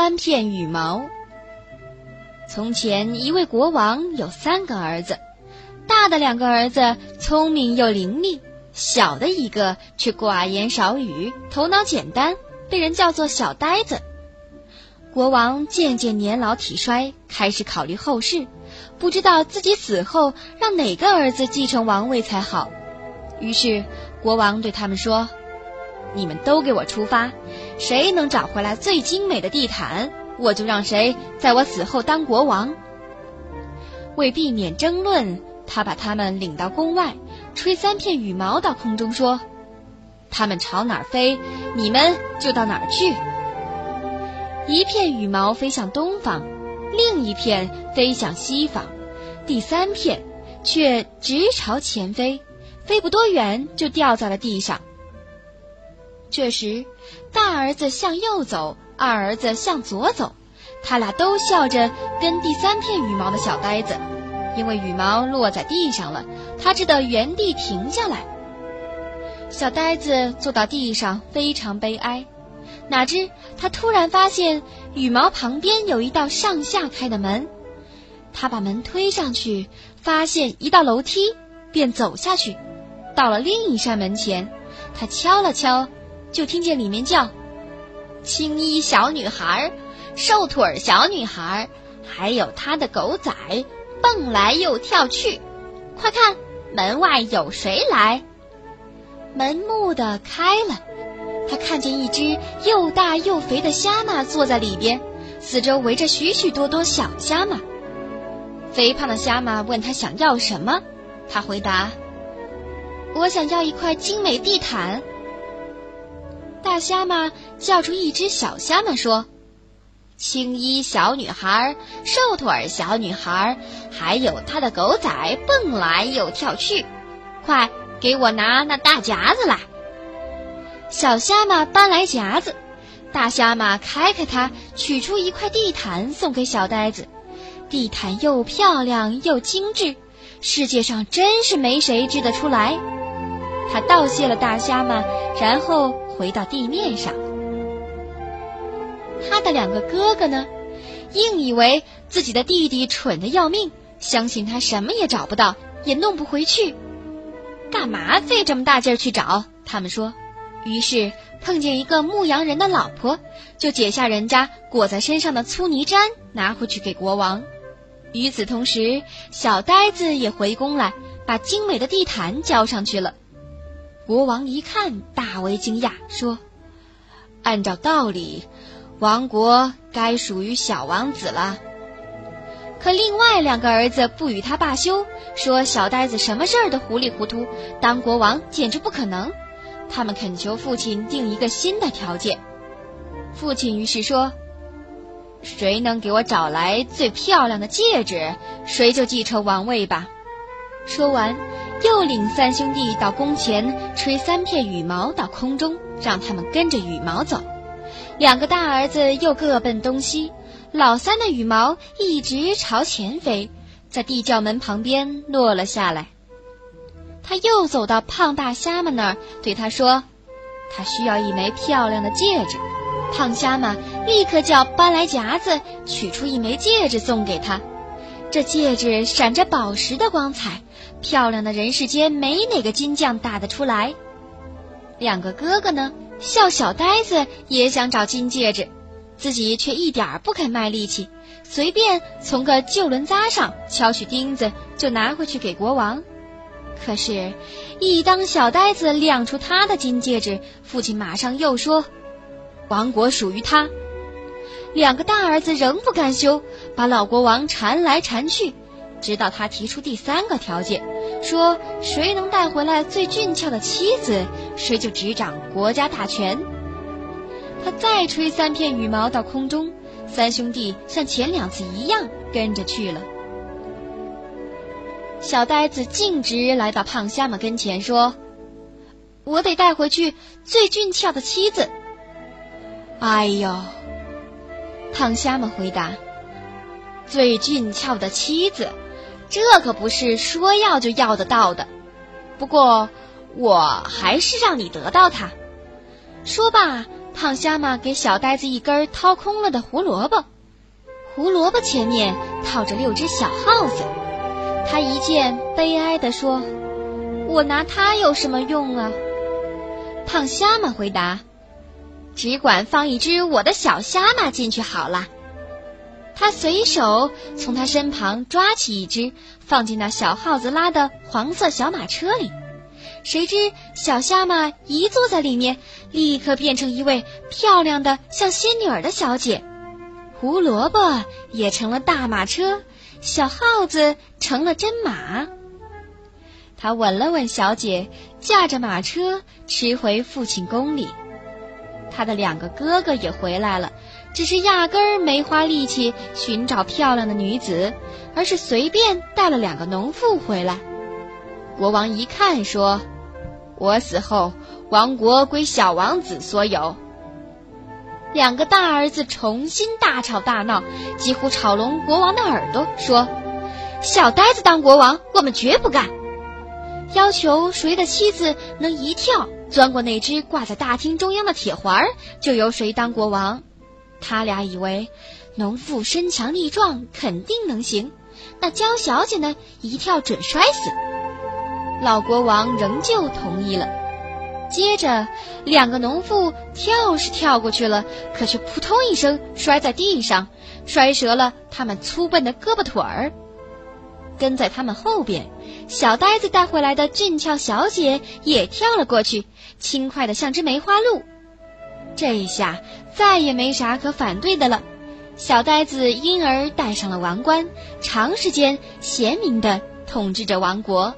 三片羽毛。从前，一位国王有三个儿子，大的两个儿子聪明又伶俐，小的一个却寡言少语，头脑简单，被人叫做小呆子。国王渐渐年老体衰，开始考虑后事，不知道自己死后让哪个儿子继承王位才好。于是，国王对他们说：“你们都给我出发，谁能找回来最精美的地毯？”我就让谁在我死后当国王。为避免争论，他把他们领到宫外，吹三片羽毛到空中，说：“他们朝哪儿飞，你们就到哪儿去。”一片羽毛飞向东方，另一片飞向西方，第三片却直朝前飞，飞不多远就掉在了地上。这时，大儿子向右走。二儿子向左走，他俩都笑着跟第三片羽毛的小呆子，因为羽毛落在地上了，他只得原地停下来。小呆子坐到地上，非常悲哀。哪知他突然发现羽毛旁边有一道上下开的门，他把门推上去，发现一道楼梯，便走下去，到了另一扇门前，他敲了敲，就听见里面叫。青衣小女孩，瘦腿小女孩，还有她的狗仔，蹦来又跳去。快看，门外有谁来？门蓦地开了，他看见一只又大又肥的虾蟆坐在里边，四周围着许许多多小虾蟆。肥胖的虾蟆问他想要什么，他回答：“我想要一块精美地毯。”虾蟆叫出一只小虾蟆说：“青衣小女孩，瘦腿小女孩，还有她的狗仔蹦来又跳去，快给我拿那大夹子来。”小虾蟆搬来夹子，大虾蟆开开它，取出一块地毯送给小呆子。地毯又漂亮又精致，世界上真是没谁织得出来。他道谢了大虾蟆，然后。回到地面上，他的两个哥哥呢，硬以为自己的弟弟蠢的要命，相信他什么也找不到，也弄不回去。干嘛费这么大劲儿去找？他们说。于是碰见一个牧羊人的老婆，就解下人家裹在身上的粗泥毡，拿回去给国王。与此同时，小呆子也回宫来，把精美的地毯交上去了。国王一看，大为惊讶，说：“按照道理，王国该属于小王子了。可另外两个儿子不与他罢休，说小呆子什么事儿都糊里糊涂，当国王简直不可能。他们恳求父亲定一个新的条件。父亲于是说：‘谁能给我找来最漂亮的戒指，谁就继承王位吧。’说完。”又领三兄弟到宫前，吹三片羽毛到空中，让他们跟着羽毛走。两个大儿子又各奔东西，老三的羽毛一直朝前飞，在地窖门旁边落了下来。他又走到胖大虾们那儿，对他说：“他需要一枚漂亮的戒指。”胖虾蟆立刻叫搬来夹子，取出一枚戒指送给他。这戒指闪着宝石的光彩。漂亮的人世间没哪个金匠打得出来。两个哥哥呢，笑小呆子也想找金戒指，自己却一点儿不肯卖力气，随便从个旧轮匝上敲取钉子就拿回去给国王。可是，一当小呆子亮出他的金戒指，父亲马上又说：“王国属于他。”两个大儿子仍不甘休，把老国王缠来缠去。直到他提出第三个条件，说谁能带回来最俊俏的妻子，谁就执掌国家大权。他再吹三片羽毛到空中，三兄弟像前两次一样跟着去了。小呆子径直来到胖瞎子跟前，说：“我得带回去最俊俏的妻子。”哎呦，胖虾蟆回答：“最俊俏的妻子。”这可不是说要就要得到的，不过我还是让你得到它。说罢，胖虾马给小呆子一根掏空了的胡萝卜，胡萝卜前面套着六只小耗子。他一见，悲哀地说：“我拿它有什么用啊？”胖虾马回答：“只管放一只我的小虾马进去好了。”他随手从他身旁抓起一只，放进那小耗子拉的黄色小马车里。谁知小虾马一坐在里面，立刻变成一位漂亮的像仙女儿的小姐。胡萝卜也成了大马车，小耗子成了真马。他吻了吻小姐，驾着马车驰回父亲宫里。他的两个哥哥也回来了，只是压根儿没花力气寻找漂亮的女子，而是随便带了两个农妇回来。国王一看，说：“我死后，王国归小王子所有。”两个大儿子重新大吵大闹，几乎吵聋国王的耳朵，说：“小呆子当国王，我们绝不干！要求谁的妻子能一跳钻过那只挂在大厅中央的铁环，就由谁当国王。”他俩以为农妇身强力壮，肯定能行；那娇小姐呢，一跳准摔死。老国王仍旧同意了。接着，两个农妇跳是跳过去了，可却扑通一声摔在地上，摔折了他们粗笨的胳膊腿儿。跟在他们后边，小呆子带回来的俊俏小姐也跳了过去，轻快的像只梅花鹿。这一下再也没啥可反对的了，小呆子因而戴上了王冠，长时间贤明的统治着王国。